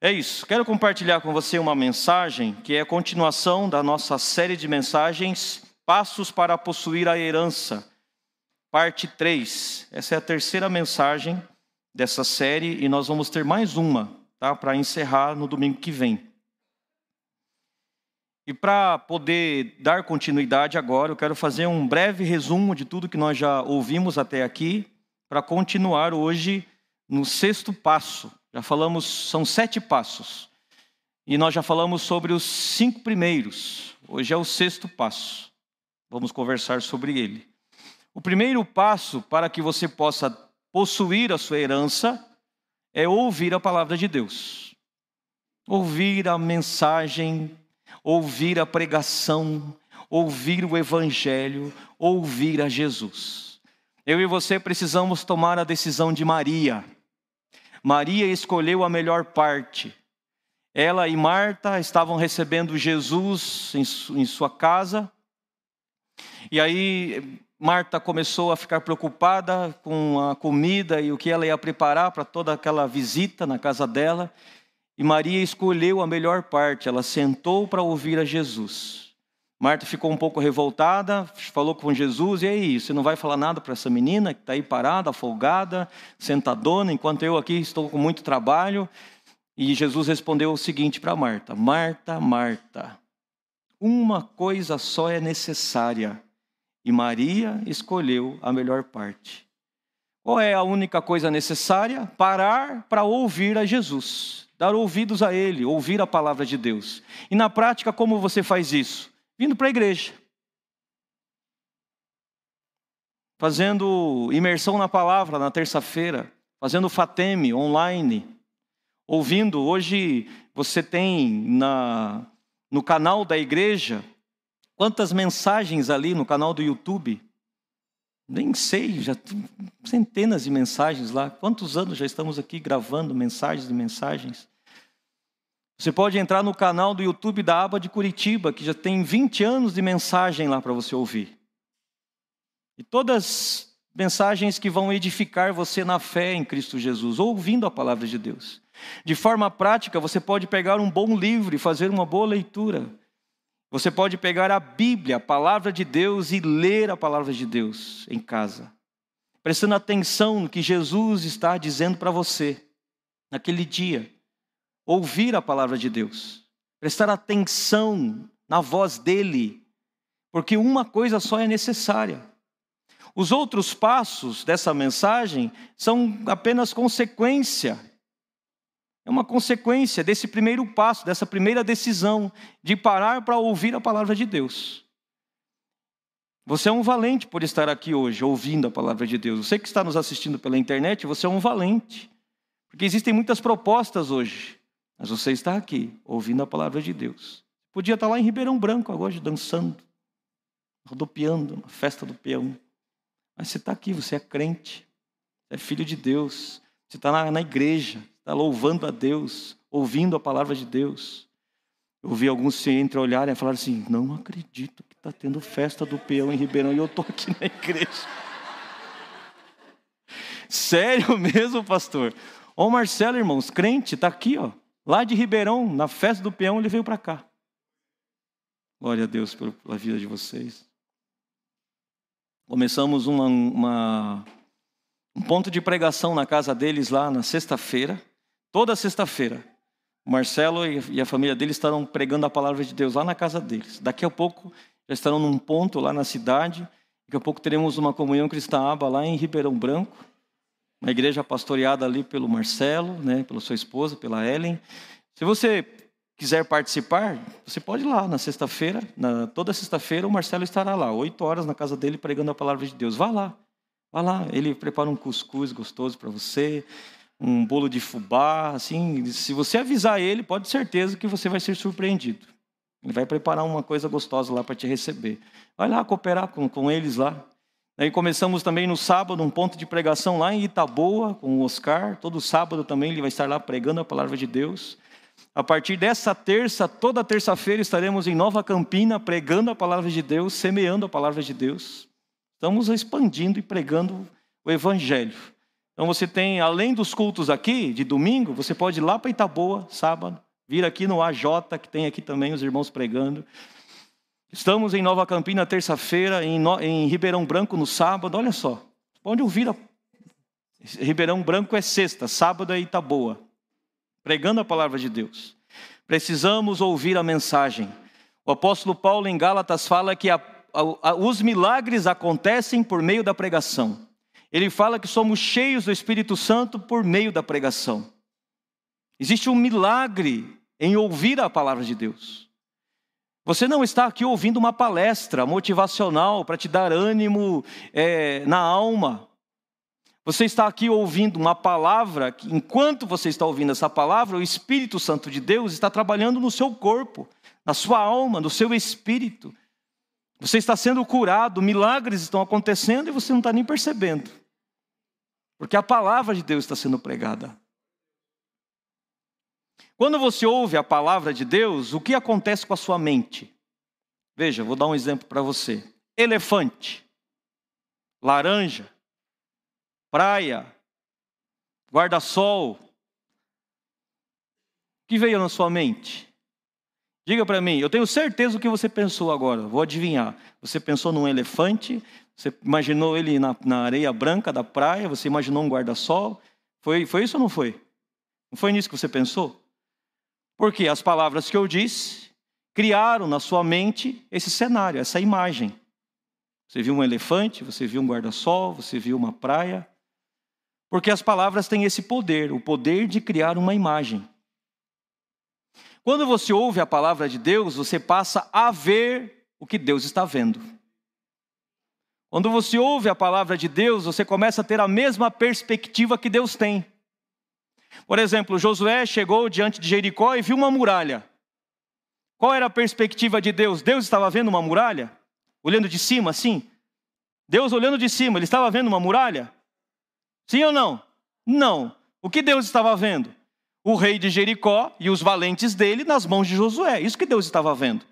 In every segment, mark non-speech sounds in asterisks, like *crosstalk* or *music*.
É isso. Quero compartilhar com você uma mensagem que é a continuação da nossa série de mensagens Passos para possuir a herança, parte 3. Essa é a terceira mensagem dessa série e nós vamos ter mais uma, tá, para encerrar no domingo que vem. E para poder dar continuidade agora, eu quero fazer um breve resumo de tudo que nós já ouvimos até aqui, para continuar hoje no sexto passo. Já falamos, são sete passos. E nós já falamos sobre os cinco primeiros. Hoje é o sexto passo. Vamos conversar sobre ele. O primeiro passo para que você possa possuir a sua herança é ouvir a palavra de Deus. Ouvir a mensagem, ouvir a pregação, ouvir o evangelho, ouvir a Jesus. Eu e você precisamos tomar a decisão de Maria. Maria escolheu a melhor parte. Ela e Marta estavam recebendo Jesus em sua casa. E aí Marta começou a ficar preocupada com a comida e o que ela ia preparar para toda aquela visita na casa dela. E Maria escolheu a melhor parte, ela sentou para ouvir a Jesus. Marta ficou um pouco revoltada, falou com Jesus: e aí, você não vai falar nada para essa menina que está aí parada, folgada, sentadona, enquanto eu aqui estou com muito trabalho? E Jesus respondeu o seguinte para Marta: Marta, Marta, uma coisa só é necessária, e Maria escolheu a melhor parte. Qual é a única coisa necessária? Parar para ouvir a Jesus, dar ouvidos a Ele, ouvir a palavra de Deus. E na prática, como você faz isso? Vindo para a igreja. Fazendo imersão na palavra na terça-feira, fazendo Fateme online, ouvindo. Hoje você tem na, no canal da igreja quantas mensagens ali no canal do YouTube? Nem sei, já centenas de mensagens lá. Quantos anos já estamos aqui gravando mensagens e mensagens? Você pode entrar no canal do YouTube da Aba de Curitiba, que já tem 20 anos de mensagem lá para você ouvir. E todas mensagens que vão edificar você na fé em Cristo Jesus, ouvindo a palavra de Deus. De forma prática, você pode pegar um bom livro e fazer uma boa leitura. Você pode pegar a Bíblia, a palavra de Deus, e ler a palavra de Deus em casa, prestando atenção no que Jesus está dizendo para você naquele dia ouvir a palavra de Deus, prestar atenção na voz dele, porque uma coisa só é necessária. Os outros passos dessa mensagem são apenas consequência. É uma consequência desse primeiro passo, dessa primeira decisão de parar para ouvir a palavra de Deus. Você é um valente por estar aqui hoje ouvindo a palavra de Deus. Você que está nos assistindo pela internet, você é um valente. Porque existem muitas propostas hoje. Mas você está aqui, ouvindo a palavra de Deus. Podia estar lá em Ribeirão Branco agora, dançando, rodopiando na festa do peão. Mas você está aqui, você é crente, é filho de Deus, você está na, na igreja, está louvando a Deus, ouvindo a palavra de Deus. Eu ouvi alguns se entreolharem e falar assim: não acredito que está tendo festa do peão em Ribeirão e eu estou aqui na igreja. *laughs* Sério mesmo, pastor? Ô Marcelo, irmãos, crente, está aqui, ó. Lá de Ribeirão, na festa do peão, ele veio para cá. Glória a Deus pela vida de vocês. Começamos uma, uma, um ponto de pregação na casa deles lá na sexta-feira. Toda sexta-feira. Marcelo e a família dele estarão pregando a palavra de Deus lá na casa deles. Daqui a pouco já estarão num ponto lá na cidade. Daqui a pouco teremos uma comunhão cristã aba lá em Ribeirão Branco uma igreja pastoreada ali pelo Marcelo, né, pela sua esposa, pela Ellen. Se você quiser participar, você pode ir lá na sexta-feira, toda sexta-feira o Marcelo estará lá, oito horas na casa dele pregando a palavra de Deus. Vá lá, vá lá. Ele prepara um cuscuz gostoso para você, um bolo de fubá, assim. Se você avisar ele, pode ter certeza que você vai ser surpreendido. Ele vai preparar uma coisa gostosa lá para te receber. Vai lá cooperar com, com eles lá. Aí começamos também no sábado um ponto de pregação lá em Itaboa com o Oscar. Todo sábado também ele vai estar lá pregando a palavra de Deus. A partir dessa terça, toda terça-feira estaremos em Nova Campina pregando a palavra de Deus, semeando a palavra de Deus. Estamos expandindo e pregando o evangelho. Então você tem, além dos cultos aqui, de domingo, você pode ir lá para Itaboa, sábado, vir aqui no AJ, que tem aqui também os irmãos pregando. Estamos em Nova Campina, terça-feira, em, no... em, Ribeirão Branco, no sábado, olha só. Pode ouvir. A... Ribeirão Branco é sexta, sábado é Itaboa, pregando a palavra de Deus. Precisamos ouvir a mensagem. O apóstolo Paulo em Gálatas fala que a... os milagres acontecem por meio da pregação. Ele fala que somos cheios do Espírito Santo por meio da pregação. Existe um milagre em ouvir a palavra de Deus. Você não está aqui ouvindo uma palestra motivacional para te dar ânimo é, na alma. Você está aqui ouvindo uma palavra que, enquanto você está ouvindo essa palavra, o Espírito Santo de Deus está trabalhando no seu corpo, na sua alma, no seu espírito. Você está sendo curado, milagres estão acontecendo e você não está nem percebendo. Porque a palavra de Deus está sendo pregada. Quando você ouve a palavra de Deus, o que acontece com a sua mente? Veja, vou dar um exemplo para você: elefante, laranja, praia, guarda-sol. O que veio na sua mente? Diga para mim, eu tenho certeza o que você pensou agora, vou adivinhar. Você pensou num elefante, você imaginou ele na, na areia branca da praia, você imaginou um guarda-sol. Foi, foi isso ou não foi? Não foi nisso que você pensou? Porque as palavras que eu disse criaram na sua mente esse cenário, essa imagem. Você viu um elefante, você viu um guarda-sol, você viu uma praia. Porque as palavras têm esse poder, o poder de criar uma imagem. Quando você ouve a palavra de Deus, você passa a ver o que Deus está vendo. Quando você ouve a palavra de Deus, você começa a ter a mesma perspectiva que Deus tem. Por exemplo, Josué chegou diante de Jericó e viu uma muralha. Qual era a perspectiva de Deus? Deus estava vendo uma muralha? Olhando de cima, assim? Deus olhando de cima, ele estava vendo uma muralha? Sim ou não? Não. O que Deus estava vendo? o rei de Jericó e os valentes dele nas mãos de Josué. Isso que Deus estava vendo.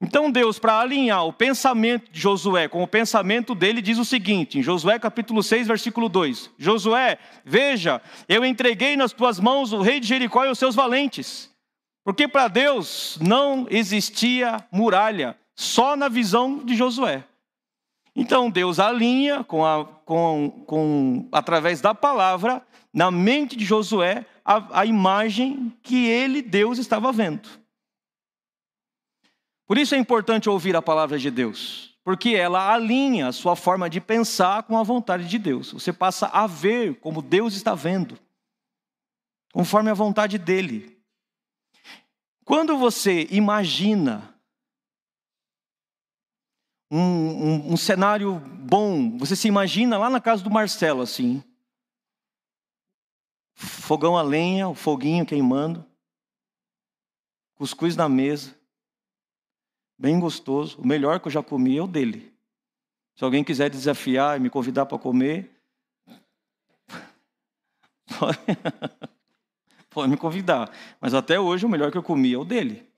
Então Deus, para alinhar o pensamento de Josué com o pensamento dele, diz o seguinte, em Josué capítulo 6, versículo 2: Josué, veja, eu entreguei nas tuas mãos o rei de Jericó e os seus valentes. Porque para Deus não existia muralha, só na visão de Josué. Então Deus alinha com a, com, com, através da palavra na mente de Josué a, a imagem que ele, Deus, estava vendo. Por isso é importante ouvir a palavra de Deus, porque ela alinha a sua forma de pensar com a vontade de Deus. Você passa a ver como Deus está vendo, conforme a vontade dele. Quando você imagina um, um, um, cenário bom, você se imagina lá na casa do Marcelo, assim, fogão a lenha, o foguinho queimando, cuscuz na mesa, bem gostoso. O melhor que eu já comi é o dele. Se alguém quiser desafiar e me convidar para comer, *laughs* pode, pode me convidar. Mas até hoje o melhor que eu comi é o dele.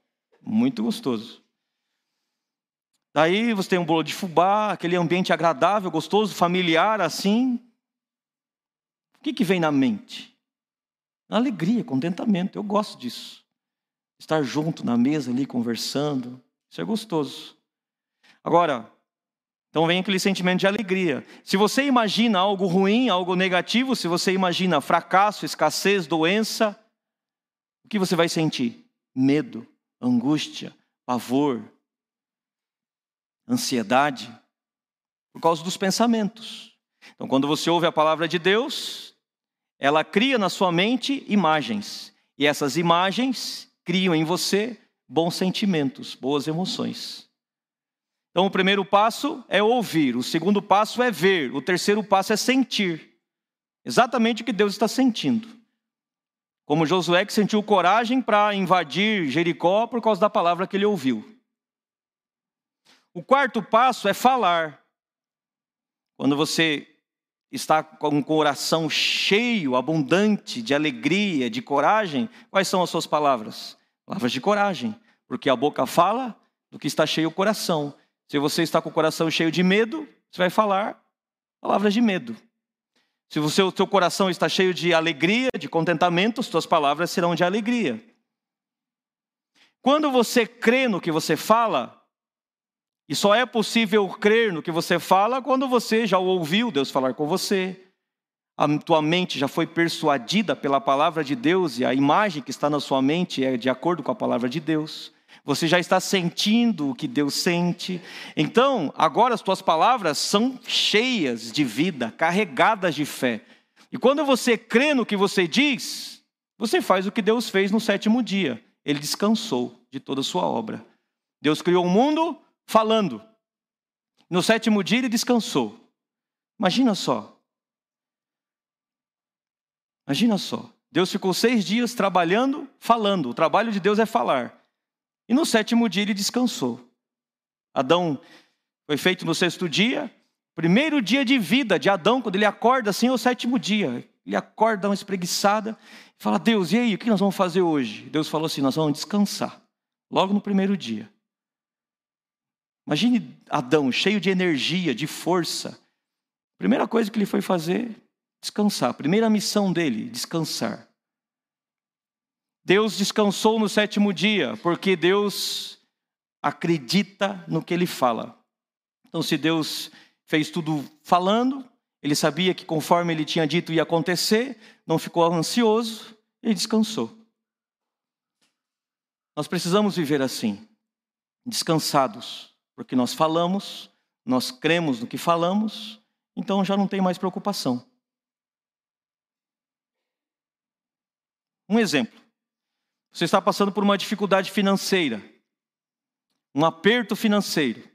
Muito gostoso. Daí você tem um bolo de fubá, aquele ambiente agradável, gostoso, familiar, assim. O que, que vem na mente? Alegria, contentamento. Eu gosto disso. Estar junto na mesa ali conversando. Isso é gostoso. Agora, então vem aquele sentimento de alegria. Se você imagina algo ruim, algo negativo, se você imagina fracasso, escassez, doença, o que você vai sentir? Medo, angústia, pavor, ansiedade, por causa dos pensamentos. Então, quando você ouve a palavra de Deus, ela cria na sua mente imagens. E essas imagens criam em você bons sentimentos, boas emoções. Então, o primeiro passo é ouvir, o segundo passo é ver, o terceiro passo é sentir. Exatamente o que Deus está sentindo. Como Josué que sentiu coragem para invadir Jericó por causa da palavra que ele ouviu. O quarto passo é falar. Quando você está com o coração cheio, abundante de alegria, de coragem, quais são as suas palavras? Palavras de coragem, porque a boca fala do que está cheio o coração. Se você está com o coração cheio de medo, você vai falar palavras de medo. Se o seu, coração está cheio de alegria, de contentamento, as suas palavras serão de alegria. Quando você crê no que você fala, e só é possível crer no que você fala quando você já ouviu Deus falar com você, a tua mente já foi persuadida pela palavra de Deus e a imagem que está na sua mente é de acordo com a palavra de Deus. Você já está sentindo o que Deus sente. Então, agora as tuas palavras são cheias de vida, carregadas de fé. E quando você crê no que você diz, você faz o que Deus fez no sétimo dia. Ele descansou de toda a sua obra. Deus criou o um mundo falando. No sétimo dia ele descansou. Imagina só. Imagina só. Deus ficou seis dias trabalhando, falando. O trabalho de Deus é falar. E no sétimo dia ele descansou. Adão foi feito no sexto dia. Primeiro dia de vida de Adão, quando ele acorda assim, é o sétimo dia. Ele acorda uma espreguiçada e fala: Deus, e aí, o que nós vamos fazer hoje? Deus falou assim: Nós vamos descansar. Logo no primeiro dia. Imagine Adão cheio de energia, de força. Primeira coisa que ele foi fazer, descansar. Primeira missão dele, descansar. Deus descansou no sétimo dia, porque Deus acredita no que ele fala. Então, se Deus fez tudo falando, ele sabia que conforme ele tinha dito ia acontecer, não ficou ansioso e descansou. Nós precisamos viver assim, descansados, porque nós falamos, nós cremos no que falamos, então já não tem mais preocupação. Um exemplo. Você está passando por uma dificuldade financeira, um aperto financeiro.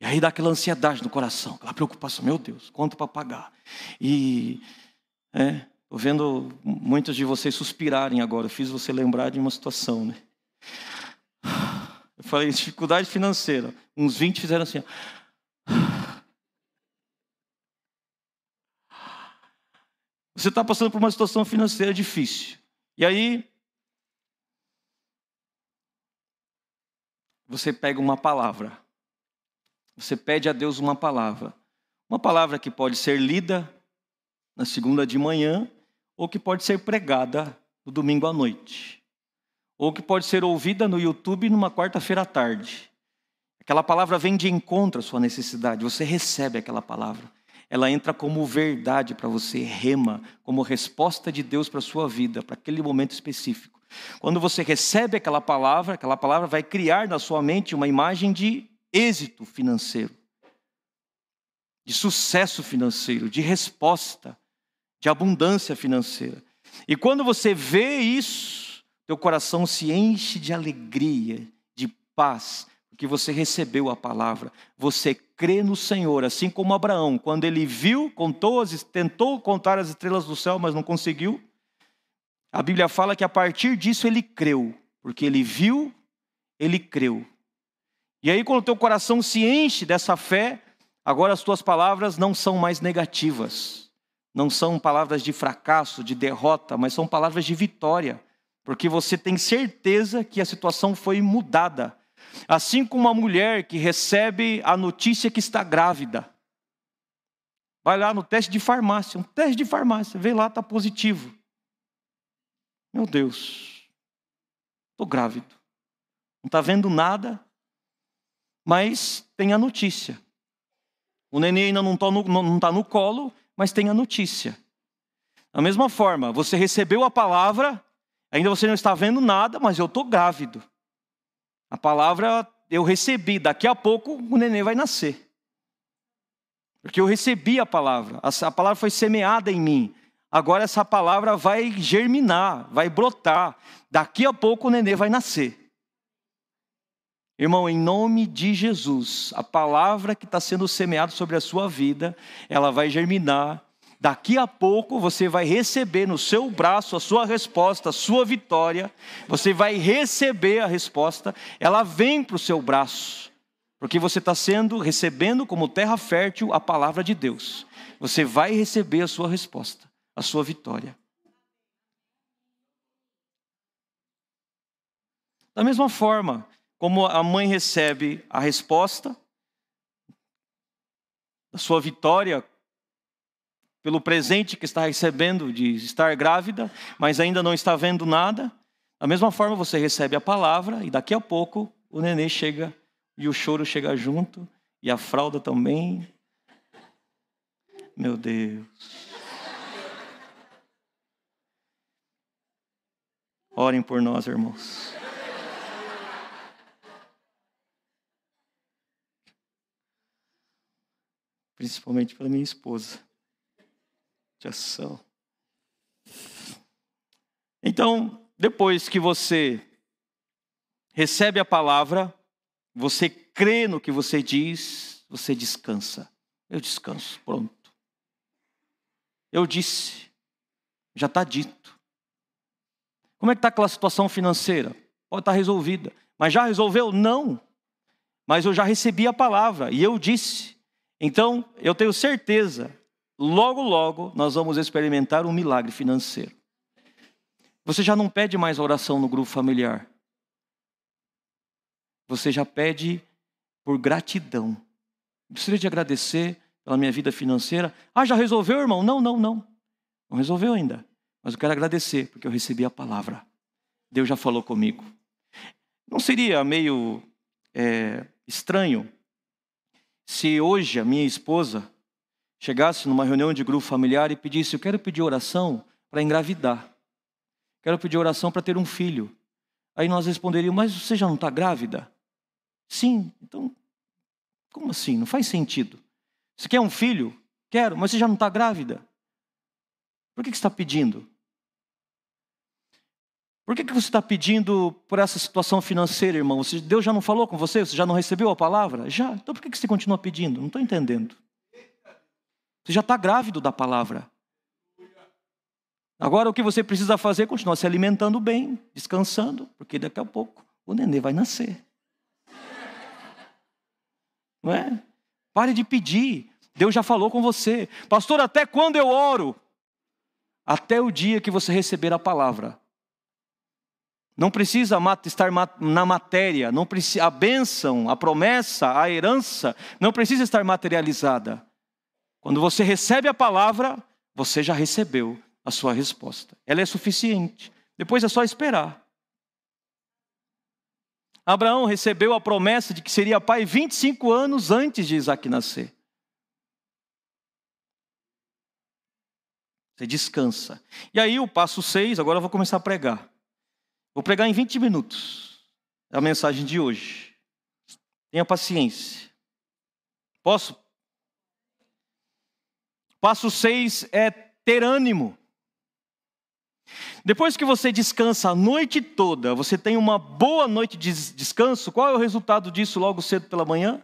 E aí dá aquela ansiedade no coração, aquela preocupação, meu Deus, quanto para pagar? E é, estou vendo muitos de vocês suspirarem agora, eu fiz você lembrar de uma situação, né? Eu falei, dificuldade financeira. Uns 20 fizeram assim. Você está passando por uma situação financeira difícil. E aí, você pega uma palavra. Você pede a Deus uma palavra. Uma palavra que pode ser lida na segunda de manhã ou que pode ser pregada no domingo à noite. Ou que pode ser ouvida no YouTube numa quarta-feira à tarde. Aquela palavra vem de encontro à sua necessidade, você recebe aquela palavra. Ela entra como verdade para você, rema, como resposta de Deus para a sua vida, para aquele momento específico. Quando você recebe aquela palavra, aquela palavra vai criar na sua mente uma imagem de êxito financeiro, de sucesso financeiro, de resposta, de abundância financeira. E quando você vê isso, teu coração se enche de alegria, de paz, porque você recebeu a palavra, você crê no Senhor, assim como Abraão, quando ele viu, contou, tentou contar as estrelas do céu, mas não conseguiu. A Bíblia fala que a partir disso ele creu, porque ele viu, ele creu. E aí, quando o teu coração se enche dessa fé, agora as tuas palavras não são mais negativas, não são palavras de fracasso, de derrota, mas são palavras de vitória, porque você tem certeza que a situação foi mudada. Assim como uma mulher que recebe a notícia que está grávida. Vai lá no teste de farmácia, um teste de farmácia, vê lá, está positivo. Meu Deus, estou grávido. Não está vendo nada, mas tem a notícia. O neném ainda não está no, tá no colo, mas tem a notícia. Da mesma forma, você recebeu a palavra, ainda você não está vendo nada, mas eu estou grávido. A palavra eu recebi, daqui a pouco o neném vai nascer. Porque eu recebi a palavra, a palavra foi semeada em mim agora essa palavra vai germinar, vai brotar. Daqui a pouco o nenê vai nascer. Irmão, em nome de Jesus, a palavra que está sendo semeada sobre a sua vida, ela vai germinar. Daqui a pouco você vai receber no seu braço a sua resposta, a sua vitória. Você vai receber a resposta, ela vem para o seu braço, porque você está sendo, recebendo como terra fértil a palavra de Deus. Você vai receber a sua resposta a sua vitória. Da mesma forma, como a mãe recebe a resposta da sua vitória pelo presente que está recebendo de estar grávida, mas ainda não está vendo nada. Da mesma forma, você recebe a palavra e daqui a pouco o nenê chega e o choro chega junto e a fralda também. Meu Deus. Orem por nós, irmãos. Principalmente para minha esposa. Então, depois que você recebe a palavra, você crê no que você diz, você descansa. Eu descanso, pronto. Eu disse, já está dito. Como é que está aquela situação financeira? Pode estar tá resolvida. Mas já resolveu? Não. Mas eu já recebi a palavra e eu disse. Então, eu tenho certeza, logo, logo, nós vamos experimentar um milagre financeiro. Você já não pede mais oração no grupo familiar. Você já pede por gratidão. Gostaria de agradecer pela minha vida financeira. Ah, já resolveu, irmão? Não, não, não. Não resolveu ainda. Mas eu quero agradecer, porque eu recebi a palavra. Deus já falou comigo. Não seria meio é, estranho se hoje a minha esposa chegasse numa reunião de grupo familiar e pedisse: Eu quero pedir oração para engravidar. Quero pedir oração para ter um filho. Aí nós responderíamos: Mas você já não está grávida? Sim. Então, como assim? Não faz sentido. Você quer um filho? Quero, mas você já não está grávida. Por que, que você está pedindo? Por que, que você está pedindo por essa situação financeira, irmão? Deus já não falou com você? Você já não recebeu a palavra? Já. Então por que, que você continua pedindo? Não estou entendendo. Você já está grávido da palavra. Agora o que você precisa fazer é continuar se alimentando bem, descansando, porque daqui a pouco o nenê vai nascer. Não é? Pare de pedir. Deus já falou com você. Pastor, até quando eu oro? Até o dia que você receber a palavra. Não precisa estar na matéria, não precisa, a bênção, a promessa, a herança não precisa estar materializada. Quando você recebe a palavra, você já recebeu a sua resposta. Ela é suficiente. Depois é só esperar. Abraão recebeu a promessa de que seria pai 25 anos antes de Isaac nascer. Você descansa. E aí o passo 6, agora eu vou começar a pregar. Vou pregar em 20 minutos a mensagem de hoje. Tenha paciência. Posso? Passo 6 é ter ânimo. Depois que você descansa a noite toda, você tem uma boa noite de descanso, qual é o resultado disso logo cedo pela manhã?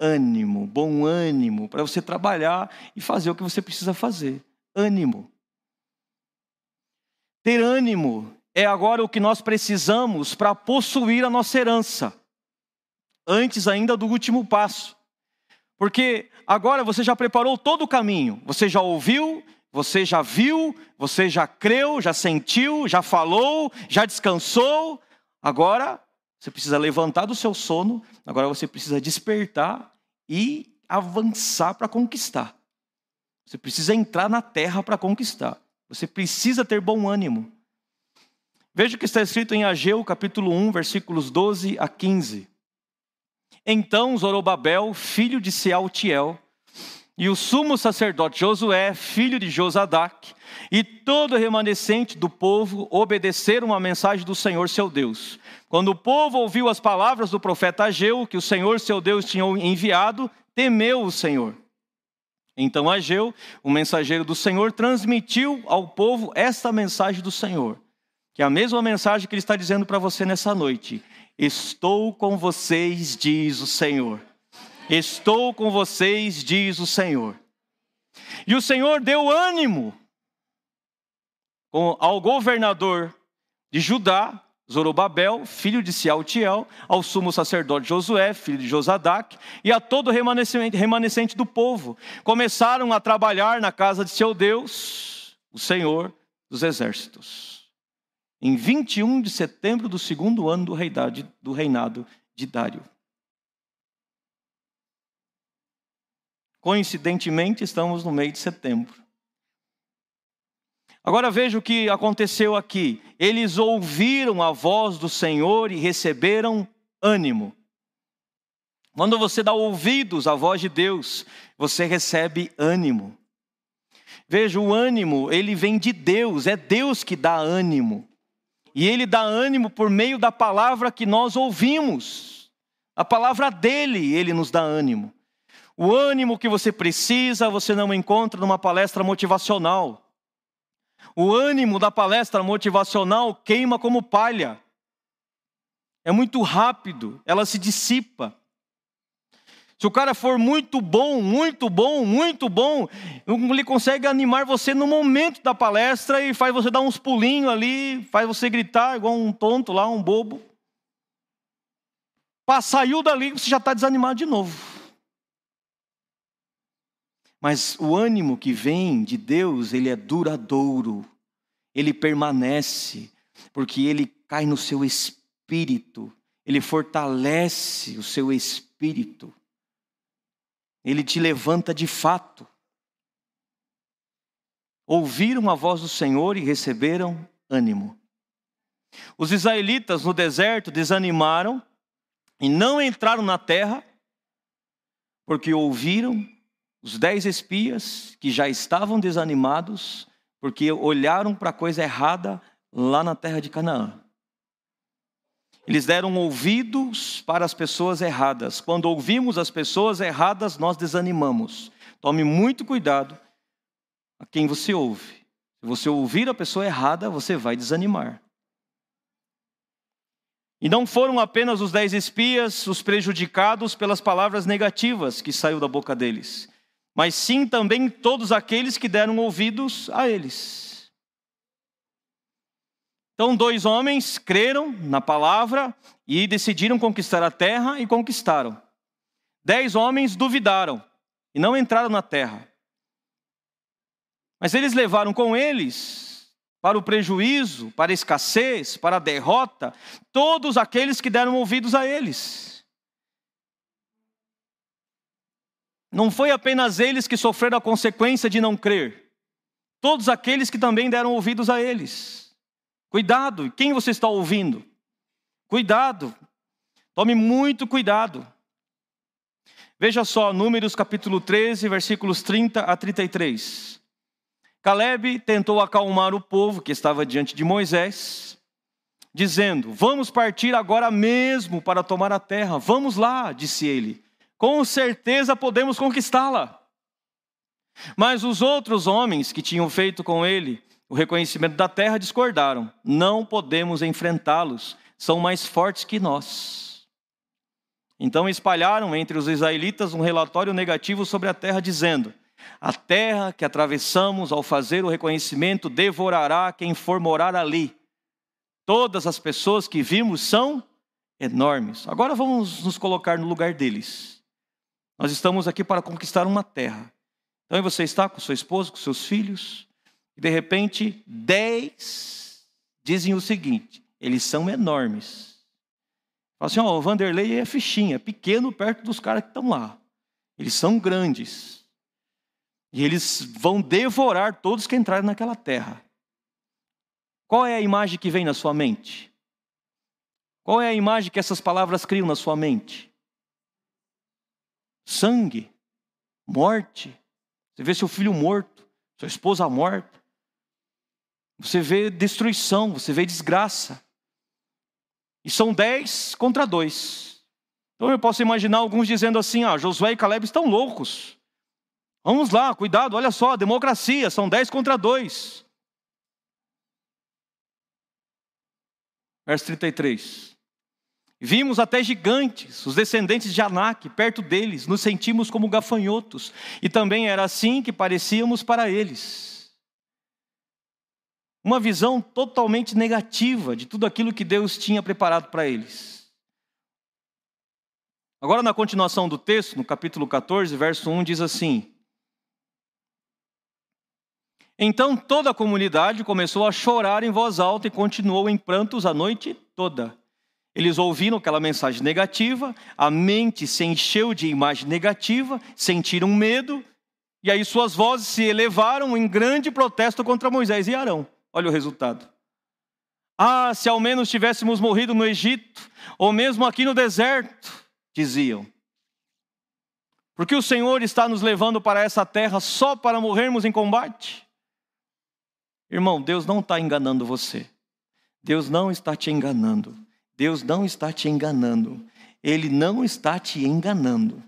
Ânimo, bom ânimo, para você trabalhar e fazer o que você precisa fazer. Ânimo. Ter ânimo é agora o que nós precisamos para possuir a nossa herança, antes ainda do último passo. Porque agora você já preparou todo o caminho, você já ouviu, você já viu, você já creu, já sentiu, já falou, já descansou. Agora você precisa levantar do seu sono, agora você precisa despertar e avançar para conquistar. Você precisa entrar na terra para conquistar. Você precisa ter bom ânimo. Veja o que está escrito em Ageu, capítulo 1, versículos 12 a 15. Então Zorobabel, filho de Sealtiel, e o sumo sacerdote Josué, filho de Josadac, e todo o remanescente do povo obedeceram à mensagem do Senhor seu Deus. Quando o povo ouviu as palavras do profeta Ageu, que o Senhor seu Deus tinha enviado, temeu o Senhor. Então Ageu, o mensageiro do Senhor, transmitiu ao povo esta mensagem do Senhor que é a mesma mensagem que ele está dizendo para você nessa noite. Estou com vocês, diz o Senhor. Estou com vocês, diz o Senhor. E o Senhor deu ânimo ao governador de Judá, Zorobabel, filho de Sealtiel, ao sumo sacerdote Josué, filho de Josadac, e a todo o remanescente, remanescente do povo. Começaram a trabalhar na casa de seu Deus, o Senhor dos exércitos em 21 de setembro do segundo ano do reinado de Dário. Coincidentemente, estamos no mês de setembro. Agora veja o que aconteceu aqui. Eles ouviram a voz do Senhor e receberam ânimo. Quando você dá ouvidos à voz de Deus, você recebe ânimo. Veja, o ânimo, ele vem de Deus, é Deus que dá ânimo. E ele dá ânimo por meio da palavra que nós ouvimos. A palavra dele, ele nos dá ânimo. O ânimo que você precisa, você não encontra numa palestra motivacional. O ânimo da palestra motivacional queima como palha. É muito rápido, ela se dissipa. Se o cara for muito bom, muito bom, muito bom, ele consegue animar você no momento da palestra e faz você dar uns pulinhos ali, faz você gritar igual um tonto lá, um bobo. Saiu dali, você já está desanimado de novo. Mas o ânimo que vem de Deus, ele é duradouro, ele permanece, porque ele cai no seu espírito, ele fortalece o seu espírito, ele te levanta de fato. Ouviram a voz do Senhor e receberam ânimo. Os israelitas no deserto desanimaram e não entraram na terra, porque ouviram os dez espias que já estavam desanimados porque olharam para a coisa errada lá na terra de Canaã. Eles deram ouvidos para as pessoas erradas. Quando ouvimos as pessoas erradas, nós desanimamos. Tome muito cuidado a quem você ouve. Se você ouvir a pessoa errada, você vai desanimar. E não foram apenas os dez espias os prejudicados pelas palavras negativas que saiu da boca deles mas sim também todos aqueles que deram ouvidos a eles. Então, dois homens creram na palavra e decidiram conquistar a terra e conquistaram. Dez homens duvidaram e não entraram na terra. Mas eles levaram com eles para o prejuízo, para a escassez, para a derrota, todos aqueles que deram ouvidos a eles. Não foi apenas eles que sofreram a consequência de não crer, todos aqueles que também deram ouvidos a eles. Cuidado, quem você está ouvindo? Cuidado, tome muito cuidado. Veja só, Números capítulo 13, versículos 30 a 33. Caleb tentou acalmar o povo que estava diante de Moisés, dizendo: Vamos partir agora mesmo para tomar a terra. Vamos lá, disse ele com certeza podemos conquistá-la. Mas os outros homens que tinham feito com ele o reconhecimento da terra discordaram. Não podemos enfrentá-los, são mais fortes que nós. Então espalharam entre os israelitas um relatório negativo sobre a terra, dizendo: A terra que atravessamos ao fazer o reconhecimento devorará quem for morar ali. Todas as pessoas que vimos são enormes. Agora vamos nos colocar no lugar deles. Nós estamos aqui para conquistar uma terra. Então você está com sua esposa, com seus filhos, e de repente, dez dizem o seguinte: eles são enormes. Fala assim: ó, o Vanderlei é fichinha, pequeno perto dos caras que estão lá. Eles são grandes. E eles vão devorar todos que entrarem naquela terra. Qual é a imagem que vem na sua mente? Qual é a imagem que essas palavras criam na sua mente? sangue, morte. Você vê seu filho morto, sua esposa morta. Você vê destruição, você vê desgraça. E são dez contra dois. Então eu posso imaginar alguns dizendo assim: ah, Josué e Caleb estão loucos. Vamos lá, cuidado, olha só, democracia, são dez contra dois. Verso 33. Vimos até gigantes, os descendentes de Anak, perto deles, nos sentimos como gafanhotos, e também era assim que parecíamos para eles. Uma visão totalmente negativa de tudo aquilo que Deus tinha preparado para eles. Agora, na continuação do texto, no capítulo 14, verso 1, diz assim: Então toda a comunidade começou a chorar em voz alta e continuou em prantos a noite toda. Eles ouviram aquela mensagem negativa, a mente se encheu de imagem negativa, sentiram medo E aí suas vozes se elevaram em grande protesto contra Moisés e Arão. Olha o resultado. Ah, se ao menos tivéssemos morrido no Egito, ou mesmo aqui no deserto, diziam. Porque o Senhor está nos levando para essa terra só para morrermos em combate? Irmão, Deus não está enganando você. Deus não está te enganando. Deus não está te enganando. Ele não está te enganando.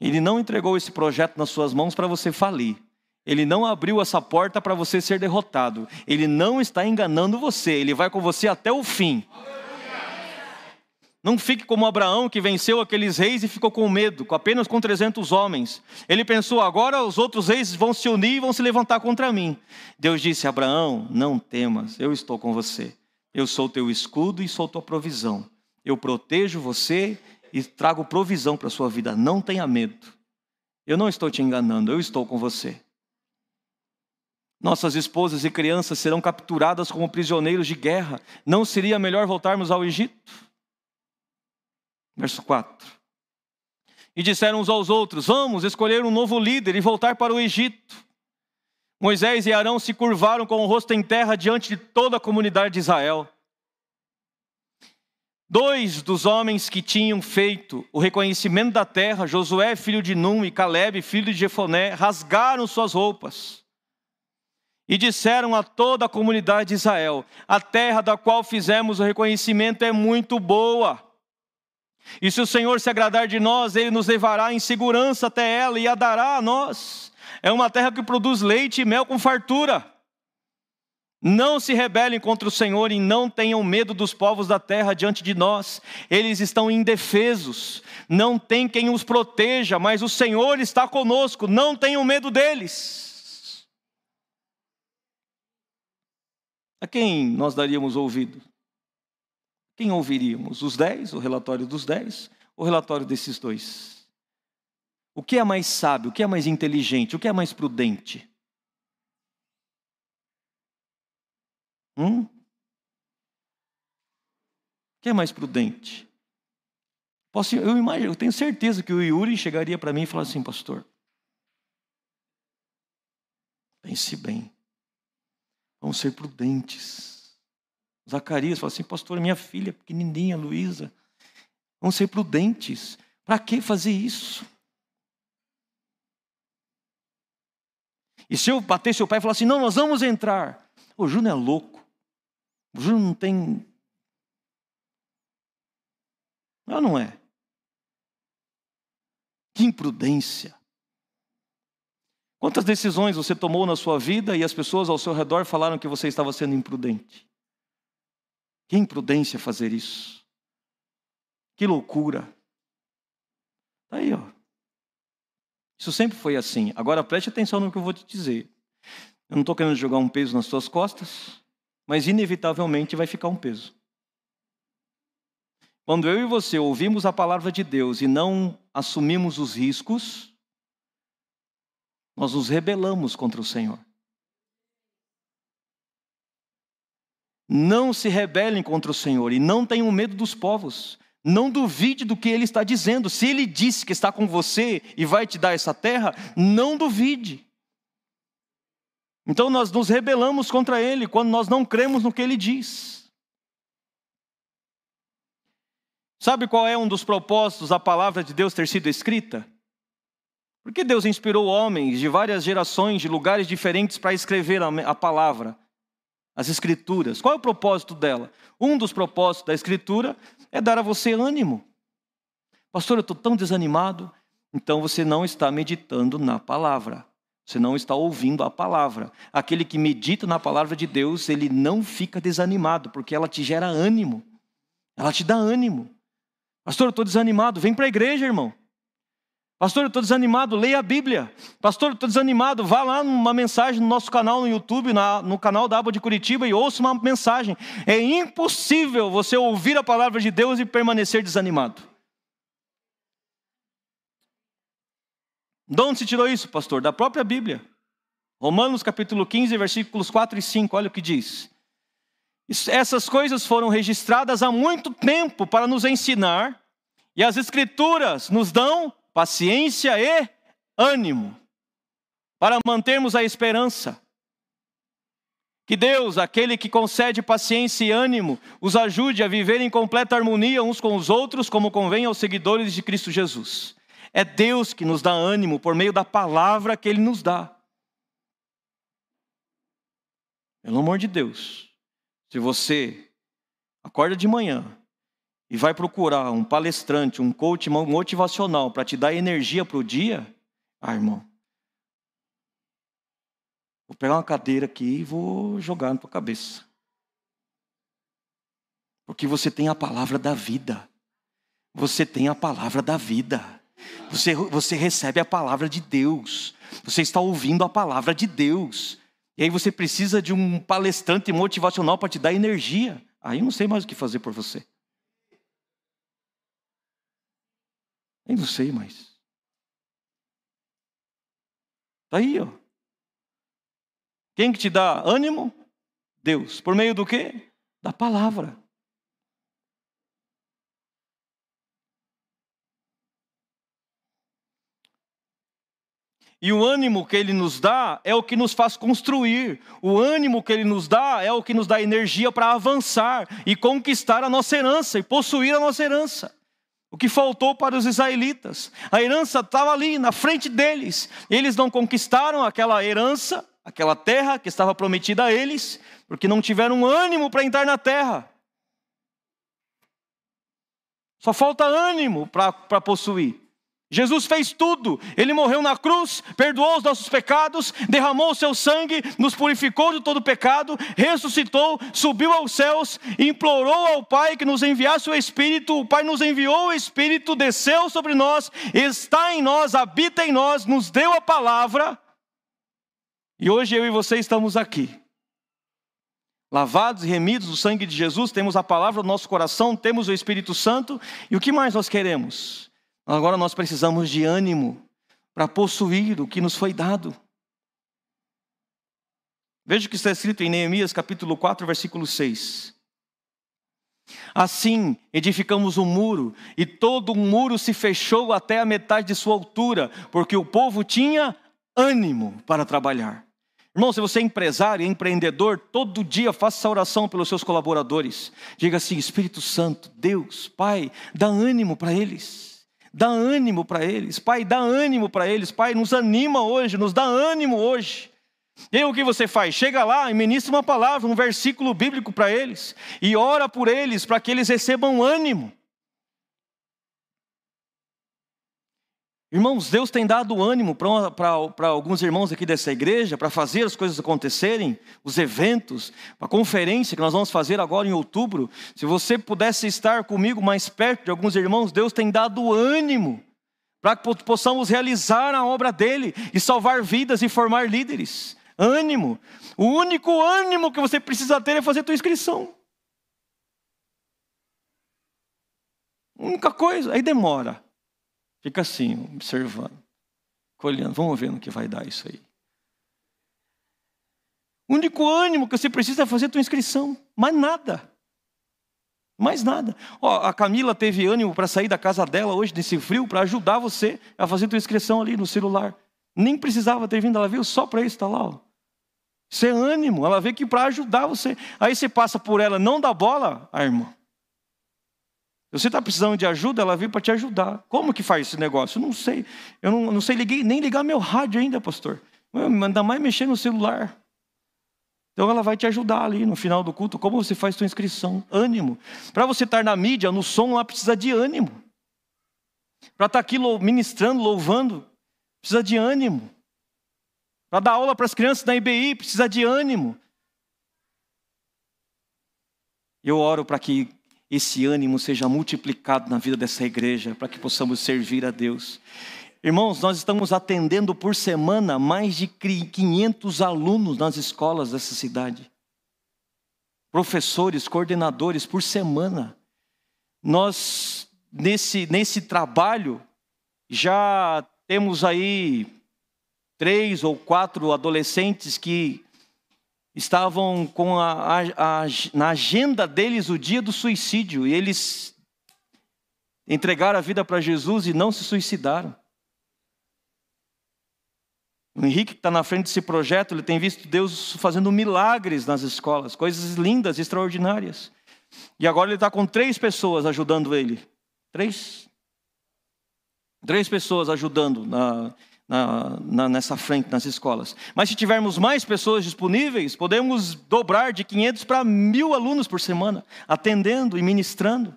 Ele não entregou esse projeto nas suas mãos para você falir. Ele não abriu essa porta para você ser derrotado. Ele não está enganando você. Ele vai com você até o fim. Não fique como Abraão, que venceu aqueles reis e ficou com medo, apenas com 300 homens. Ele pensou: agora os outros reis vão se unir e vão se levantar contra mim. Deus disse: Abraão, não temas, eu estou com você. Eu sou teu escudo e sou tua provisão. Eu protejo você e trago provisão para a sua vida. Não tenha medo. Eu não estou te enganando, eu estou com você. Nossas esposas e crianças serão capturadas como prisioneiros de guerra. Não seria melhor voltarmos ao Egito? Verso 4. E disseram uns aos outros: Vamos escolher um novo líder e voltar para o Egito. Moisés e Arão se curvaram com o rosto em terra diante de toda a comunidade de Israel. Dois dos homens que tinham feito o reconhecimento da terra, Josué, filho de Num, e Caleb, filho de Jefoné, rasgaram suas roupas e disseram a toda a comunidade de Israel: A terra da qual fizemos o reconhecimento é muito boa. E se o Senhor se agradar de nós, ele nos levará em segurança até ela e a dará a nós. É uma terra que produz leite e mel com fartura. Não se rebelem contra o Senhor e não tenham medo dos povos da terra diante de nós. Eles estão indefesos, não tem quem os proteja, mas o Senhor está conosco, não tenham medo deles. A quem nós daríamos ouvido? Quem ouviríamos? Os dez, o relatório dos dez, o relatório desses dois? O que é mais sábio, o que é mais inteligente, o que é mais prudente? Hum? O que é mais prudente? Posso, eu, imagino, eu tenho certeza que o Yuri chegaria para mim e falaria assim, pastor, pense bem, vamos ser prudentes. Zacarias fala assim, pastor, minha filha pequenininha, Luísa, vamos ser prudentes. Para que fazer isso? E se eu bater seu pai e falar assim, não, nós vamos entrar. O Júnior é louco. O Júnior não tem. Não, não é. Que imprudência. Quantas decisões você tomou na sua vida e as pessoas ao seu redor falaram que você estava sendo imprudente? Que imprudência fazer isso. Que loucura. Está aí, ó. Isso sempre foi assim. Agora preste atenção no que eu vou te dizer. Eu não estou querendo jogar um peso nas suas costas mas inevitavelmente vai ficar um peso. Quando eu e você ouvimos a palavra de Deus e não assumimos os riscos, nós nos rebelamos contra o Senhor. Não se rebelem contra o Senhor e não tenham medo dos povos. Não duvide do que ele está dizendo. Se ele disse que está com você e vai te dar essa terra, não duvide. Então nós nos rebelamos contra ele quando nós não cremos no que ele diz. Sabe qual é um dos propósitos da palavra de Deus ter sido escrita? Porque Deus inspirou homens de várias gerações, de lugares diferentes, para escrever a palavra, as escrituras. Qual é o propósito dela? Um dos propósitos da escritura é dar a você ânimo. Pastor, eu estou tão desanimado. Então você não está meditando na palavra. Você não está ouvindo a palavra. Aquele que medita na palavra de Deus, ele não fica desanimado, porque ela te gera ânimo. Ela te dá ânimo. Pastor, eu estou desanimado. Vem para a igreja, irmão. Pastor, eu estou desanimado. Leia a Bíblia. Pastor, eu estou desanimado. Vá lá numa mensagem no nosso canal no YouTube, na, no canal da Aba de Curitiba e ouça uma mensagem. É impossível você ouvir a palavra de Deus e permanecer desanimado. De onde se tirou isso, pastor? Da própria Bíblia. Romanos capítulo 15, versículos 4 e 5, olha o que diz. Essas coisas foram registradas há muito tempo para nos ensinar, e as Escrituras nos dão paciência e ânimo. para mantermos a esperança. Que Deus, aquele que concede paciência e ânimo, os ajude a viver em completa harmonia uns com os outros, como convém aos seguidores de Cristo Jesus. É Deus que nos dá ânimo por meio da palavra que Ele nos dá. Pelo amor de Deus, se você acorda de manhã e vai procurar um palestrante, um coach motivacional para te dar energia para o dia, ah, irmão, vou pegar uma cadeira aqui e vou jogar na tua cabeça. Porque você tem a palavra da vida. Você tem a palavra da vida. Você, você recebe a palavra de Deus. Você está ouvindo a palavra de Deus. E aí você precisa de um palestrante motivacional para te dar energia. Aí eu não sei mais o que fazer por você. Nem não sei mais. Está aí, ó. Quem que te dá ânimo? Deus. Por meio do quê? Da palavra. E o ânimo que ele nos dá é o que nos faz construir. O ânimo que ele nos dá é o que nos dá energia para avançar e conquistar a nossa herança e possuir a nossa herança. O que faltou para os israelitas? A herança estava ali na frente deles. Eles não conquistaram aquela herança, aquela terra que estava prometida a eles, porque não tiveram ânimo para entrar na terra. Só falta ânimo para possuir. Jesus fez tudo. Ele morreu na cruz, perdoou os nossos pecados, derramou o seu sangue, nos purificou de todo pecado, ressuscitou, subiu aos céus, implorou ao Pai que nos enviasse o Espírito. O Pai nos enviou o Espírito, desceu sobre nós, está em nós, habita em nós, nos deu a palavra. E hoje eu e você estamos aqui. Lavados e remidos do sangue de Jesus, temos a palavra no nosso coração, temos o Espírito Santo, e o que mais nós queremos? Agora nós precisamos de ânimo para possuir o que nos foi dado. Veja o que está escrito em Neemias capítulo 4, versículo 6. Assim edificamos um muro, e todo o muro se fechou até a metade de sua altura, porque o povo tinha ânimo para trabalhar. Irmão, se você é empresário, é empreendedor, todo dia faça essa oração pelos seus colaboradores. Diga assim: Espírito Santo, Deus, Pai, dá ânimo para eles. Dá ânimo para eles, Pai, dá ânimo para eles, Pai, nos anima hoje, nos dá ânimo hoje. E o que você faz? Chega lá e ministra uma palavra, um versículo bíblico para eles, e ora por eles, para que eles recebam ânimo. Irmãos, Deus tem dado ânimo para alguns irmãos aqui dessa igreja, para fazer as coisas acontecerem, os eventos, a conferência que nós vamos fazer agora em outubro. Se você pudesse estar comigo mais perto de alguns irmãos, Deus tem dado ânimo para que possamos realizar a obra dele e salvar vidas e formar líderes. Ânimo. O único ânimo que você precisa ter é fazer a tua inscrição. única coisa, aí demora. Fica assim, observando, colhendo. Vamos ver no que vai dar isso aí. O único ânimo que você precisa é fazer a tua inscrição. Mais nada. Mais nada. Ó, a Camila teve ânimo para sair da casa dela hoje, nesse frio, para ajudar você a fazer a tua inscrição ali no celular. Nem precisava ter vindo, ela veio só para isso, está lá. Ó. Isso é ânimo, ela veio aqui para ajudar você. Aí você passa por ela, não dá bola, a irmã. Você está precisando de ajuda, ela veio para te ajudar. Como que faz esse negócio? Eu não sei. Eu não, não sei liguei, nem ligar meu rádio ainda, pastor. Ainda mais mexer no celular. Então ela vai te ajudar ali no final do culto. Como você faz sua inscrição? Ânimo. Para você estar na mídia, no som, lá precisa de ânimo. Para estar aqui ministrando, louvando, precisa de ânimo. Para dar aula para as crianças da IBI, precisa de ânimo. Eu oro para que esse ânimo seja multiplicado na vida dessa igreja, para que possamos servir a Deus. Irmãos, nós estamos atendendo por semana mais de 500 alunos nas escolas dessa cidade. Professores, coordenadores por semana. Nós, nesse, nesse trabalho, já temos aí três ou quatro adolescentes que estavam com a, a, a, na agenda deles o dia do suicídio e eles entregaram a vida para Jesus e não se suicidaram. O Henrique, que está na frente desse projeto, ele tem visto Deus fazendo milagres nas escolas, coisas lindas, extraordinárias. E agora ele está com três pessoas ajudando ele. Três? Três pessoas ajudando na, na, na, nessa frente nas escolas. Mas se tivermos mais pessoas disponíveis, podemos dobrar de 500 para mil alunos por semana, atendendo e ministrando.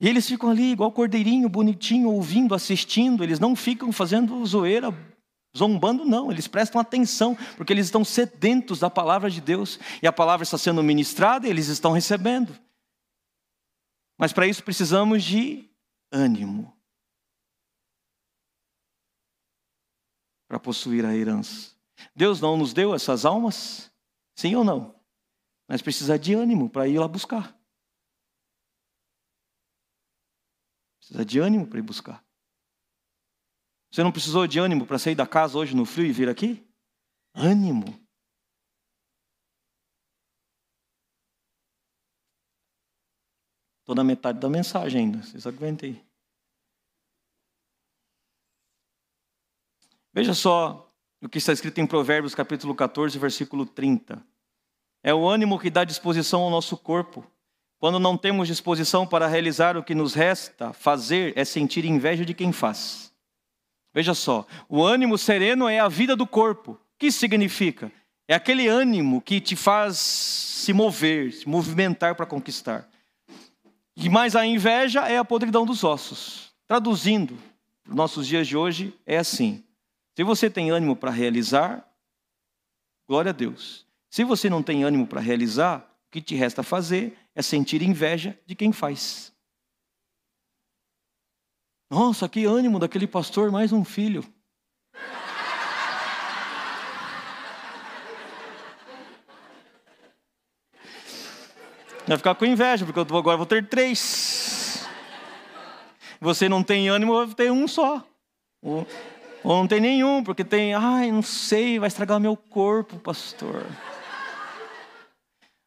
E eles ficam ali, igual cordeirinho, bonitinho, ouvindo, assistindo. Eles não ficam fazendo zoeira, zombando, não. Eles prestam atenção, porque eles estão sedentos da palavra de Deus. E a palavra está sendo ministrada e eles estão recebendo. Mas para isso precisamos de ânimo para possuir a herança. Deus não nos deu essas almas? Sim ou não? Mas precisa de ânimo para ir lá buscar. Precisa de ânimo para ir buscar. Você não precisou de ânimo para sair da casa hoje no frio e vir aqui? Ânimo. Estou na metade da mensagem ainda, vocês aguentem. Veja só o que está escrito em Provérbios capítulo 14, versículo 30. É o ânimo que dá disposição ao nosso corpo. Quando não temos disposição para realizar o que nos resta fazer, é sentir inveja de quem faz. Veja só, o ânimo sereno é a vida do corpo. O que significa? É aquele ânimo que te faz se mover, se movimentar para conquistar. E mais a inveja é a podridão dos ossos. Traduzindo, nos nossos dias de hoje, é assim: se você tem ânimo para realizar, glória a Deus. Se você não tem ânimo para realizar, o que te resta fazer é sentir inveja de quem faz. Nossa, que ânimo daquele pastor, mais um filho. Vai ficar com inveja, porque eu agora vou ter três. Você não tem ânimo, vai ter um só. Ou, não tem nenhum, porque tem, ai, não sei, vai estragar meu corpo, pastor.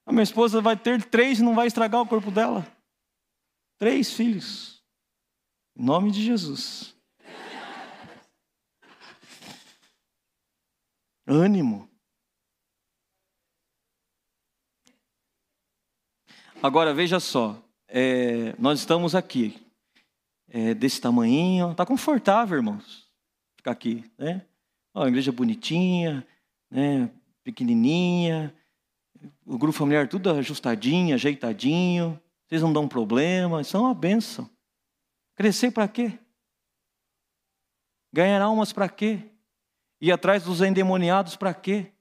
A minha esposa vai ter três e não vai estragar o corpo dela. Três filhos. Em nome de Jesus. Ânimo. Agora veja só, é, nós estamos aqui, é, desse tamanho, está confortável, irmãos, ficar aqui, né? Ó, a igreja bonitinha, né? pequenininha, o grupo familiar tudo ajustadinho, ajeitadinho, vocês não dão problema, isso é uma benção. Crescer para quê? Ganhar almas para quê? Ir atrás dos endemoniados para quê?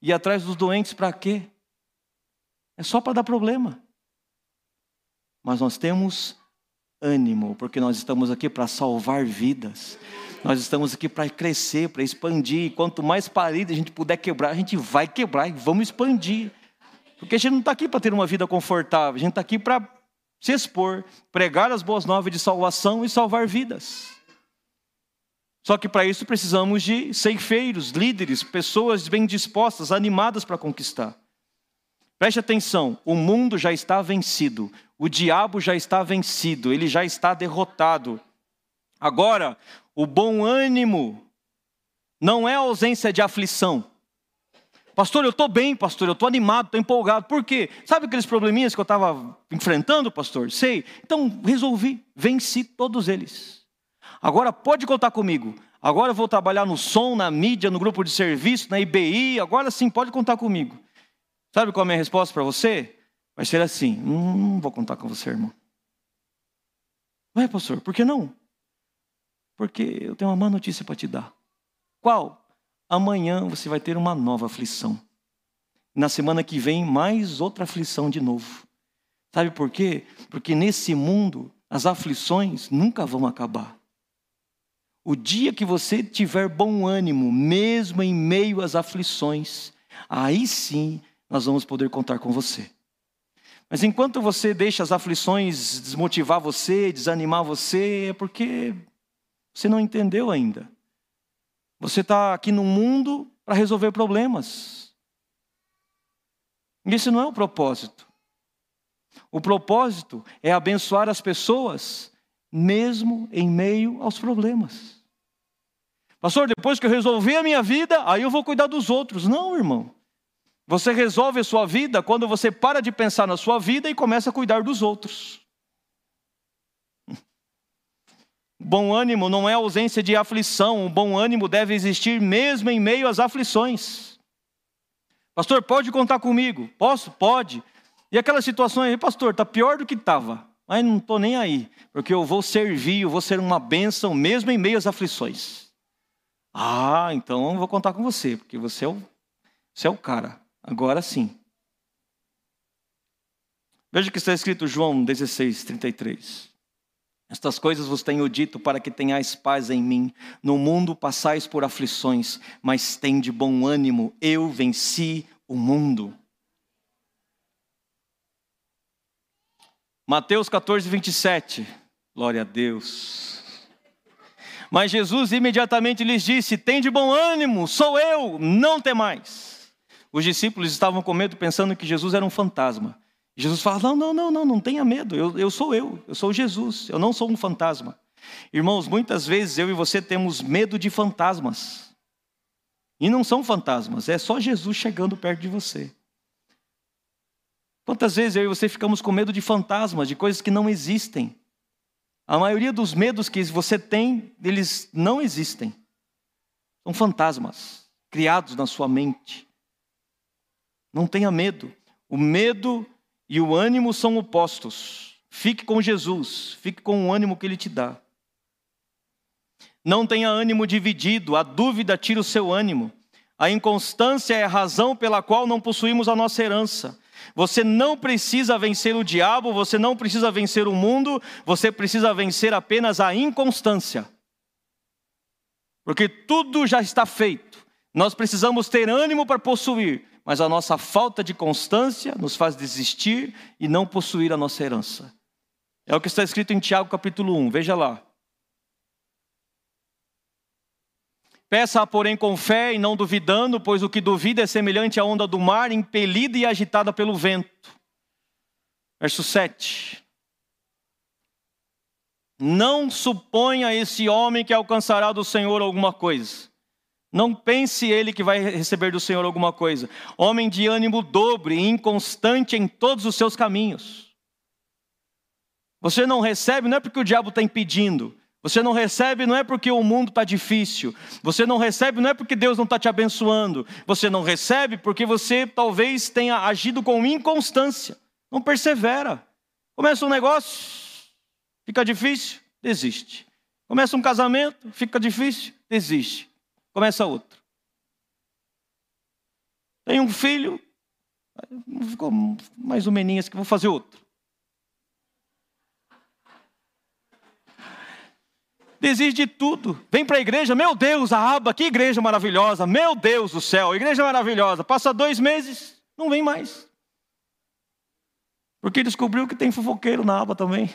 Ir atrás dos doentes para quê? É só para dar problema. Mas nós temos ânimo, porque nós estamos aqui para salvar vidas. Nós estamos aqui para crescer, para expandir. Quanto mais paredes a gente puder quebrar, a gente vai quebrar e vamos expandir. Porque a gente não está aqui para ter uma vida confortável, a gente está aqui para se expor, pregar as boas novas de salvação e salvar vidas. Só que para isso precisamos de ceifeiros, líderes, pessoas bem dispostas, animadas para conquistar. Preste atenção: o mundo já está vencido, o diabo já está vencido, ele já está derrotado. Agora, o bom ânimo não é ausência de aflição. Pastor, eu estou bem, pastor, eu estou animado, estou empolgado. Por quê? Sabe aqueles probleminhas que eu estava enfrentando, pastor? Sei. Então, resolvi, venci todos eles. Agora pode contar comigo. Agora eu vou trabalhar no som, na mídia, no grupo de serviço, na IBI. Agora sim, pode contar comigo. Sabe qual é a minha resposta para você? Vai ser assim: hum, não vou contar com você, irmão. Vai, pastor, por que não? Porque eu tenho uma má notícia para te dar. Qual? Amanhã você vai ter uma nova aflição. Na semana que vem, mais outra aflição de novo. Sabe por quê? Porque nesse mundo, as aflições nunca vão acabar. O dia que você tiver bom ânimo, mesmo em meio às aflições, aí sim nós vamos poder contar com você. Mas enquanto você deixa as aflições desmotivar você, desanimar você, é porque você não entendeu ainda. Você está aqui no mundo para resolver problemas. Esse não é o propósito. O propósito é abençoar as pessoas, mesmo em meio aos problemas. Pastor, depois que eu resolver a minha vida, aí eu vou cuidar dos outros. Não, irmão. Você resolve a sua vida quando você para de pensar na sua vida e começa a cuidar dos outros. Bom ânimo não é ausência de aflição, o bom ânimo deve existir mesmo em meio às aflições. Pastor, pode contar comigo? Posso? Pode. E aquelas situações, pastor, está pior do que estava, mas não estou nem aí, porque eu vou servir, eu vou ser uma bênção mesmo em meio às aflições. Ah, então eu vou contar com você, porque você é o, você é o cara. Agora sim. Veja o que está escrito João 16, 33. Estas coisas vos tenho dito para que tenhais paz em mim. No mundo passais por aflições, mas tende bom ânimo, eu venci o mundo. Mateus 14, 27. Glória a Deus. Mas Jesus imediatamente lhes disse: Tende bom ânimo, sou eu, não temais. Os discípulos estavam com medo, pensando que Jesus era um fantasma. Jesus fala: não, não, não, não, não tenha medo, eu, eu sou eu, eu sou Jesus, eu não sou um fantasma. Irmãos, muitas vezes eu e você temos medo de fantasmas. E não são fantasmas, é só Jesus chegando perto de você. Quantas vezes eu e você ficamos com medo de fantasmas, de coisas que não existem? A maioria dos medos que você tem, eles não existem. São fantasmas criados na sua mente. Não tenha medo. O medo e o ânimo são opostos. Fique com Jesus, fique com o ânimo que ele te dá. Não tenha ânimo dividido, a dúvida tira o seu ânimo. A inconstância é a razão pela qual não possuímos a nossa herança. Você não precisa vencer o diabo, você não precisa vencer o mundo, você precisa vencer apenas a inconstância. Porque tudo já está feito. Nós precisamos ter ânimo para possuir, mas a nossa falta de constância nos faz desistir e não possuir a nossa herança. É o que está escrito em Tiago capítulo 1, veja lá. Peça, porém, com fé e não duvidando, pois o que duvida é semelhante à onda do mar, impelida e agitada pelo vento. Verso 7. Não suponha esse homem que alcançará do Senhor alguma coisa. Não pense ele que vai receber do Senhor alguma coisa. Homem de ânimo dobre, inconstante em todos os seus caminhos. Você não recebe, não é porque o diabo está impedindo. Você não recebe, não é porque o mundo está difícil. Você não recebe, não é porque Deus não está te abençoando. Você não recebe porque você talvez tenha agido com inconstância. Não persevera. Começa um negócio, fica difícil, desiste. Começa um casamento, fica difícil, desiste começa outro. Tem um filho, ficou mais ou menos que vou fazer outro. Desiste de tudo. Vem para a igreja, meu Deus, a aba, que igreja maravilhosa, meu Deus do céu, igreja maravilhosa. Passa dois meses, não vem mais. Porque descobriu que tem fofoqueiro na aba também.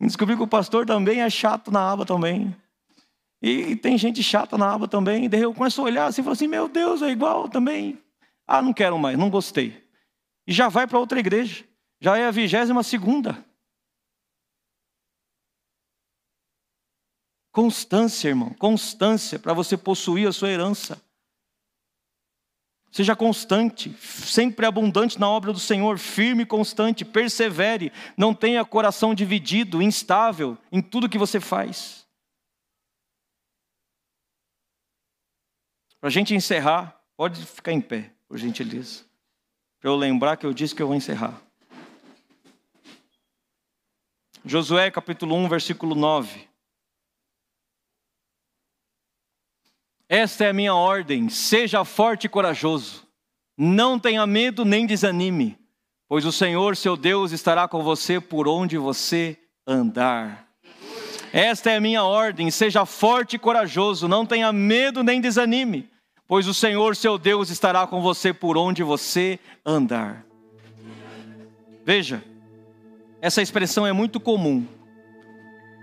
Descobri que o pastor também é chato na aba também. E tem gente chata na aba também. Daí eu começo a olhar assim e falo assim: meu Deus, é igual também. Ah, não quero mais, não gostei. E já vai para outra igreja. Já é a vigésima segunda. Constância, irmão, constância para você possuir a sua herança. Seja constante, sempre abundante na obra do Senhor, firme e constante, persevere, não tenha coração dividido, instável em tudo que você faz. Para a gente encerrar, pode ficar em pé, por gentileza. Para eu lembrar que eu disse que eu vou encerrar. Josué capítulo 1, versículo 9. Esta é a minha ordem: seja forte e corajoso. Não tenha medo nem desanime, pois o Senhor, seu Deus, estará com você por onde você andar. Esta é a minha ordem: seja forte e corajoso. Não tenha medo nem desanime, pois o Senhor, seu Deus, estará com você por onde você andar. Veja, essa expressão é muito comum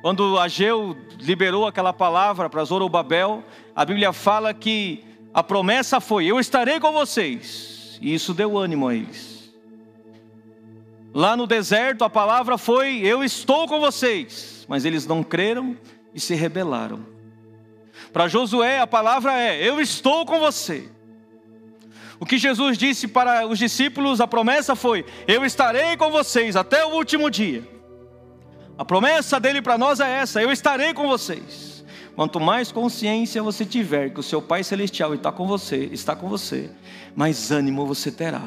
quando Ageu liberou aquela palavra para Zorobabel, a Bíblia fala que a promessa foi: Eu estarei com vocês. E isso deu ânimo a eles. Lá no deserto, a palavra foi: Eu estou com vocês. Mas eles não creram e se rebelaram. Para Josué, a palavra é: Eu estou com você. O que Jesus disse para os discípulos, a promessa foi: Eu estarei com vocês até o último dia. A promessa dele para nós é essa: Eu estarei com vocês. Quanto mais consciência você tiver que o seu Pai Celestial está com você, está com você, mais ânimo você terá.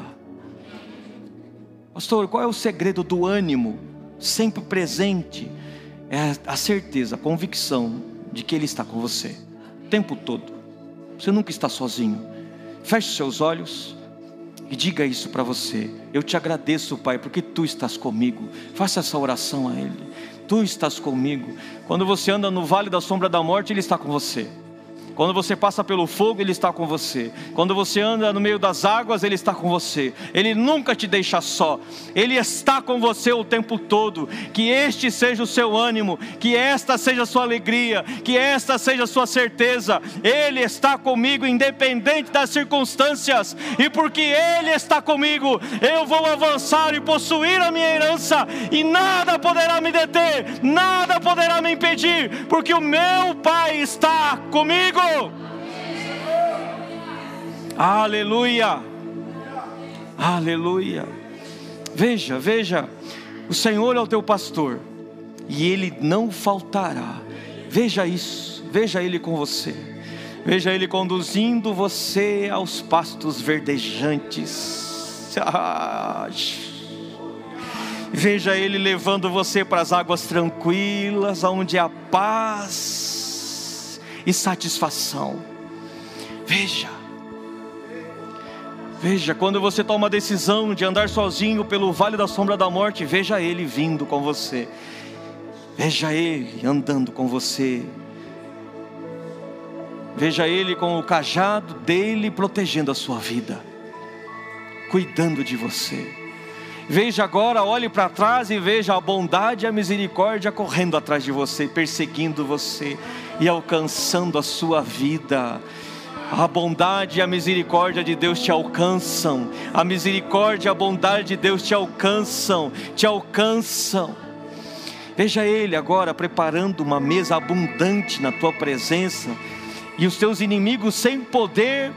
Pastor, qual é o segredo do ânimo sempre presente? É a certeza, a convicção de que Ele está com você o tempo todo. Você nunca está sozinho. Feche seus olhos e diga isso para você. Eu te agradeço, Pai, porque tu estás comigo. Faça essa oração a Ele. Tu estás comigo. Quando você anda no vale da sombra da morte, Ele está com você. Quando você passa pelo fogo, Ele está com você. Quando você anda no meio das águas, Ele está com você. Ele nunca te deixa só. Ele está com você o tempo todo. Que este seja o seu ânimo, que esta seja a sua alegria, que esta seja a sua certeza. Ele está comigo, independente das circunstâncias. E porque Ele está comigo, eu vou avançar e possuir a minha herança. E nada poderá me deter, nada poderá me impedir, porque o meu Pai está comigo. Aleluia. Aleluia. Veja, veja, o Senhor é o teu pastor e ele não faltará. Veja isso, veja ele com você. Veja ele conduzindo você aos pastos verdejantes. Veja ele levando você para as águas tranquilas, onde há paz e satisfação. Veja, veja, quando você toma a decisão de andar sozinho pelo vale da sombra da morte, veja Ele vindo com você, veja Ele andando com você, veja Ele com o cajado dele protegendo a sua vida, cuidando de você. Veja agora, olhe para trás e veja a bondade e a misericórdia correndo atrás de você, perseguindo você e alcançando a sua vida. A bondade e a misericórdia de Deus te alcançam. A misericórdia e a bondade de Deus te alcançam, te alcançam. Veja Ele agora preparando uma mesa abundante na tua presença, e os teus inimigos sem poder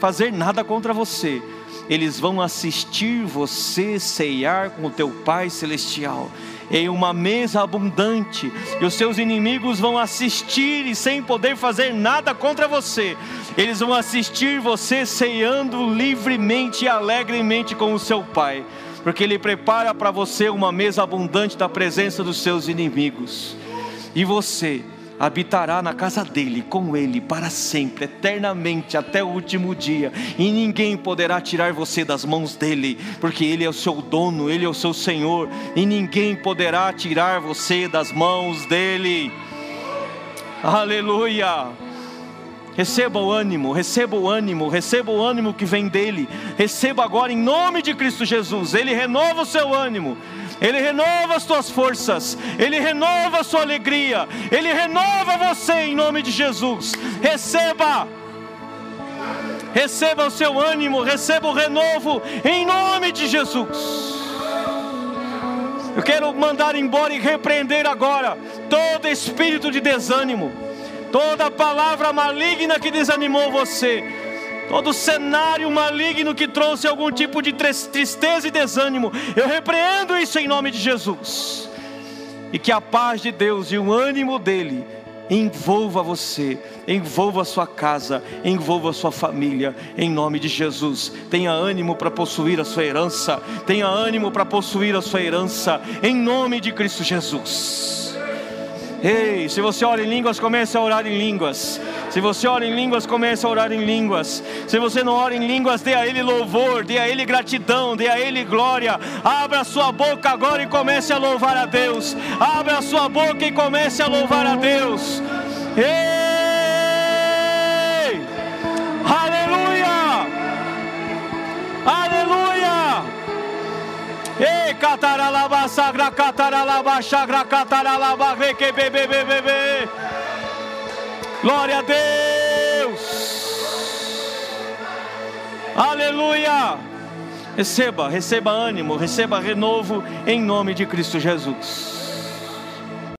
fazer nada contra você eles vão assistir você ceiar com o teu Pai Celestial em uma mesa abundante, e os seus inimigos vão assistir e sem poder fazer nada contra você, eles vão assistir você ceando livremente e alegremente com o seu Pai, porque Ele prepara para você uma mesa abundante da presença dos seus inimigos, e você habitará na casa dele, com ele, para sempre, eternamente, até o último dia, e ninguém poderá tirar você das mãos dele, porque ele é o seu dono, ele é o seu Senhor, e ninguém poderá tirar você das mãos dele. Aleluia! Receba o ânimo, receba o ânimo, receba o ânimo que vem dele. Receba agora em nome de Cristo Jesus. Ele renova o seu ânimo. Ele renova as tuas forças, Ele renova a sua alegria, Ele renova você em nome de Jesus. Receba, receba o seu ânimo, receba o renovo em nome de Jesus. Eu quero mandar embora e repreender agora todo espírito de desânimo, toda palavra maligna que desanimou você todo cenário maligno que trouxe algum tipo de tristeza e desânimo, eu repreendo isso em nome de Jesus. E que a paz de Deus e o ânimo dele envolva você, envolva a sua casa, envolva a sua família, em nome de Jesus. Tenha ânimo para possuir a sua herança, tenha ânimo para possuir a sua herança, em nome de Cristo Jesus. Ei, se você ora em línguas, comece a orar em línguas. Se você ora em línguas, comece a orar em línguas. Se você não ora em línguas, dê a Ele louvor, dê a Ele gratidão, dê a Ele glória. Abra sua boca agora e comece a louvar a Deus. Abra sua boca e comece a louvar a Deus. Ei! Ei, cataralaba, sagra, cataralaba, chagra, cataralaba, reque, bebê, bebê, Glória a Deus. Aleluia. Receba, receba ânimo, receba renovo em nome de Cristo Jesus.